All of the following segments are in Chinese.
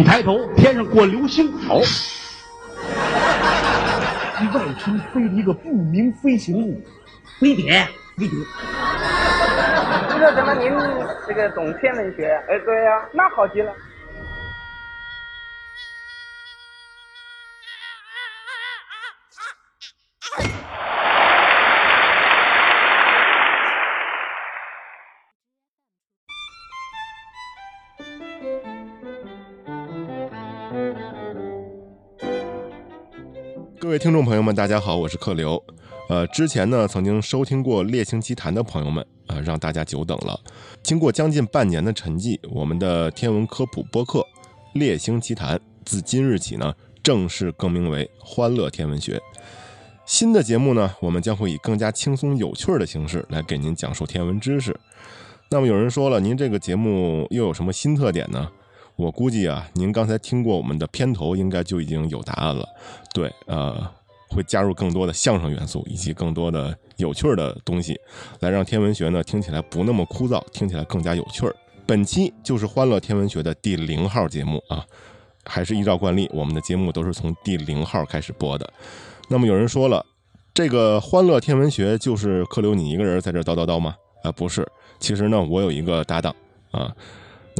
一抬头，天上过流星。哦，外星飞了一个不明飞行物，飞碟，飞碟。这怎么您这个懂天文学？哎，对呀、那好极了。各位听众朋友们，大家好，我是客刘。呃，之前呢曾经收听过《猎星奇谈》的朋友们，呃，让大家久等了。经过将近半年的沉寂，我们的天文科普播客《猎星奇谈》自今日起呢正式更名为《欢乐天文学》。新的节目呢，我们将会以更加轻松有趣的形式来给您讲述天文知识。那么有人说了，您这个节目又有什么新特点呢？我估计啊，您刚才听过我们的片头，应该就已经有答案了。对，呃，会加入更多的相声元素以及更多的有趣儿的东西，来让天文学呢听起来不那么枯燥，听起来更加有趣儿。本期就是欢乐天文学的第零号节目啊，还是依照惯例，我们的节目都是从第零号开始播的。那么有人说了，这个欢乐天文学就是克留你一个人在这叨叨叨吗？啊、不是，其实呢，我有一个搭档啊。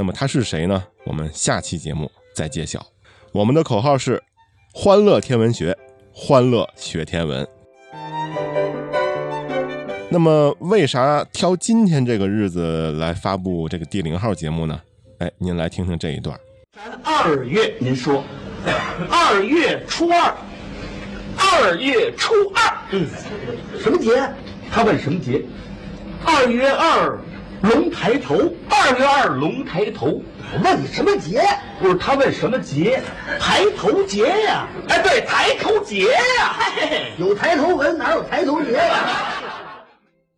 那么他是谁呢？我们下期节目再揭晓。我们的口号是：欢乐天文学，欢乐学天文。那么，为啥挑今天这个日子来发布这个第零号节目呢？哎，您来听听这一段。咱二月，您说，二月初二，二月初二，嗯，什么节？他问什么节？二月二，龙抬头。二月二，龙抬头。我问你什么节？不是他问什么节？抬头节呀！哎，对，抬头节呀！嘿嘿有抬头纹，哪有抬头节呀？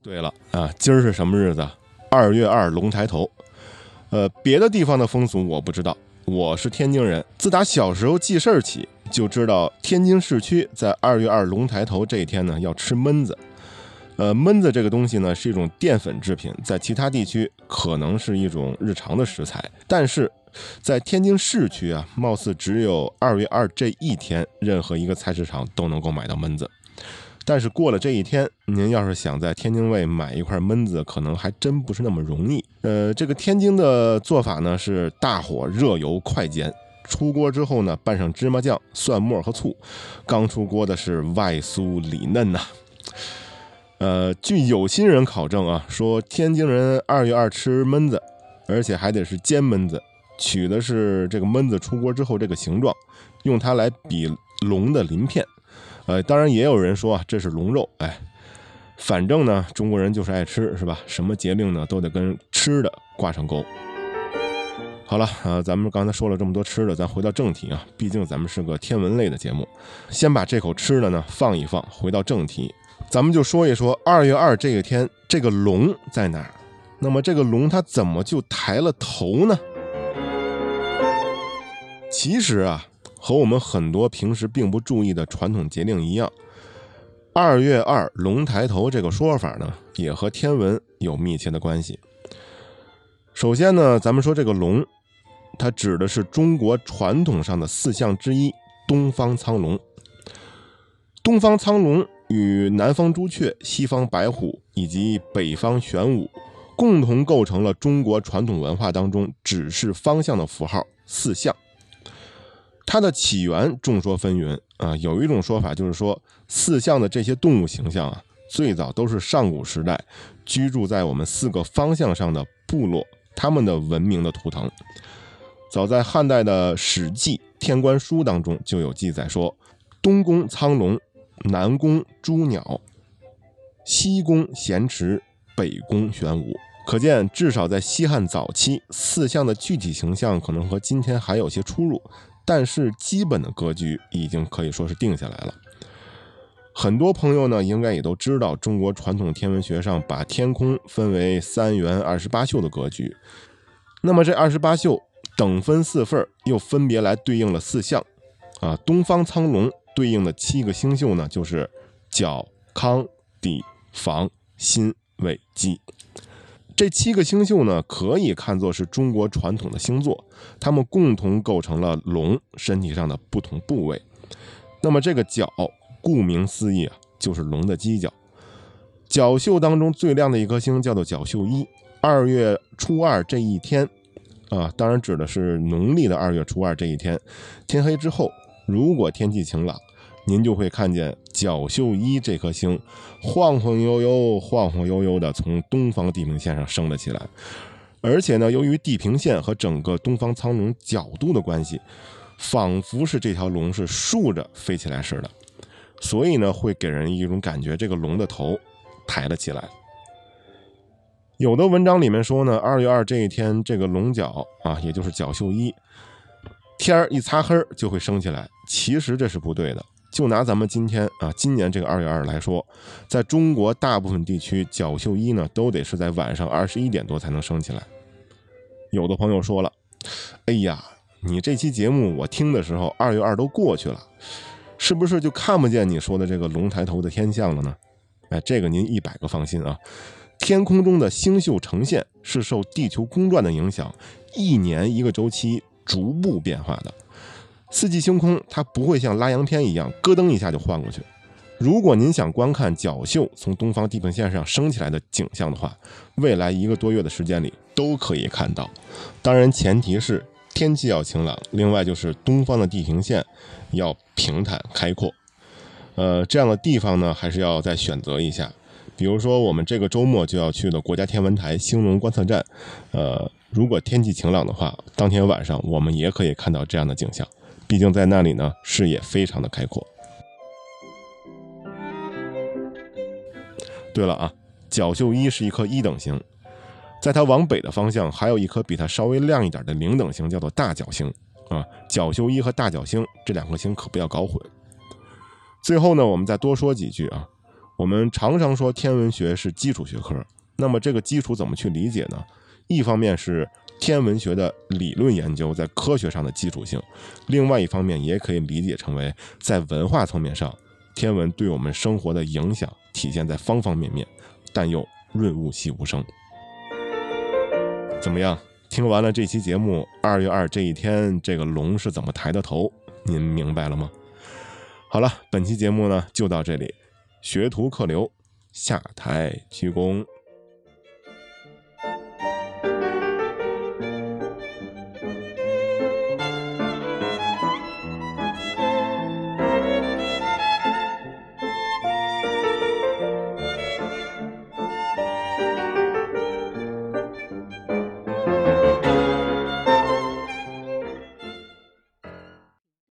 对了啊，今儿是什么日子？二月二龙抬头。呃，别的地方的风俗我不知道，我是天津人，自打小时候记事儿起，就知道天津市区在二月二龙抬头这一天呢要吃焖子。呃，焖子这个东西呢是一种淀粉制品，在其他地区可能是一种日常的食材，但是在天津市区啊，貌似只有二月二这一天，任何一个菜市场都能够买到焖子。但是过了这一天，您要是想在天津卫买一块焖子，可能还真不是那么容易。呃，这个天津的做法呢是大火热油快煎，出锅之后呢拌上芝麻酱、蒜末和醋，刚出锅的是外酥里嫩呐、呃，据有心人考证啊，说天津人二月二吃焖子，而且还得是煎焖子，取的是这个焖子出锅之后这个形状，用它来比龙的鳞片。呃，当然也有人说啊，这是龙肉。哎，反正呢，中国人就是爱吃，是吧？什么节令呢，都得跟吃的挂上钩。好了，呃，咱们刚才说了这么多吃的，咱回到正题啊，毕竟咱们是个天文类的节目，先把这口吃的呢放一放，回到正题，咱们就说一说二月二这一天，这个龙在哪儿？那么这个龙它怎么就抬了头呢？其实啊，和我们很多平时并不注意的传统节令一样，二月二龙抬头这个说法呢，也和天文有密切的关系。首先呢，咱们说这个龙，它指的是中国传统上的四象之一——东方苍龙。东方苍龙与南方朱雀、西方白虎以及北方玄武，共同构成了中国传统文化当中指示方向的符号四象。它的起源众说纷纭啊，有一种说法就是说，四象的这些动物形象啊，最早都是上古时代居住在我们四个方向上的部落，他们的文明的图腾。早在汉代的《史记·天官书》当中就有记载说，东宫苍龙，南宫朱鸟，西宫咸池，北宫玄武。可见，至少在西汉早期，四象的具体形象可能和今天还有些出入。但是基本的格局已经可以说是定下来了。很多朋友呢，应该也都知道，中国传统天文学上把天空分为三元二十八宿的格局。那么这二十八宿等分四份，又分别来对应了四象。啊，东方苍龙对应的七个星宿呢，就是角、康、底、房、辛、尾、鸡。这七个星宿呢，可以看作是中国传统的星座，它们共同构成了龙身体上的不同部位。那么这个角，顾名思义啊，就是龙的犄角。角宿当中最亮的一颗星叫做角宿一。二月初二这一天，啊，当然指的是农历的二月初二这一天，天黑之后，如果天气晴朗。您就会看见角宿一这颗星晃晃悠悠、晃晃悠悠地从东方地平线上升了起来，而且呢，由于地平线和整个东方苍龙角度的关系，仿佛是这条龙是竖着飞起来似的，所以呢，会给人一种感觉，这个龙的头抬了起来。有的文章里面说呢，二月二这一天，这个龙角啊，也就是角宿一，天儿一擦黑就会升起来，其实这是不对的。就拿咱们今天啊，今年这个二月二来说，在中国大部分地区，角宿一呢都得是在晚上二十一点多才能升起来。有的朋友说了：“哎呀，你这期节目我听的时候，二月二都过去了，是不是就看不见你说的这个龙抬头的天象了呢？”哎，这个您一百个放心啊，天空中的星宿呈现是受地球公转的影响，一年一个周期逐步变化的。四季星空，它不会像拉洋片一样咯噔一下就换过去。如果您想观看角宿从东方地平线上升起来的景象的话，未来一个多月的时间里都可以看到。当然，前提是天气要晴朗，另外就是东方的地平线要平坦开阔。呃，这样的地方呢，还是要再选择一下。比如说，我们这个周末就要去的国家天文台兴隆观测站。呃，如果天气晴朗的话，当天晚上我们也可以看到这样的景象。毕竟在那里呢，视野非常的开阔。对了啊，角宿一是一颗一等星，在它往北的方向还有一颗比它稍微亮一点的零等星，叫做大角星啊。角宿一和大角星这两颗星可不要搞混。最后呢，我们再多说几句啊。我们常常说天文学是基础学科，那么这个基础怎么去理解呢？一方面是。天文学的理论研究在科学上的基础性，另外一方面也可以理解成为在文化层面上，天文对我们生活的影响体现在方方面面，但又润物细无声。怎么样？听完了这期节目，二月二这一天，这个龙是怎么抬的头？您明白了吗？好了，本期节目呢就到这里，学徒客流，下台鞠躬。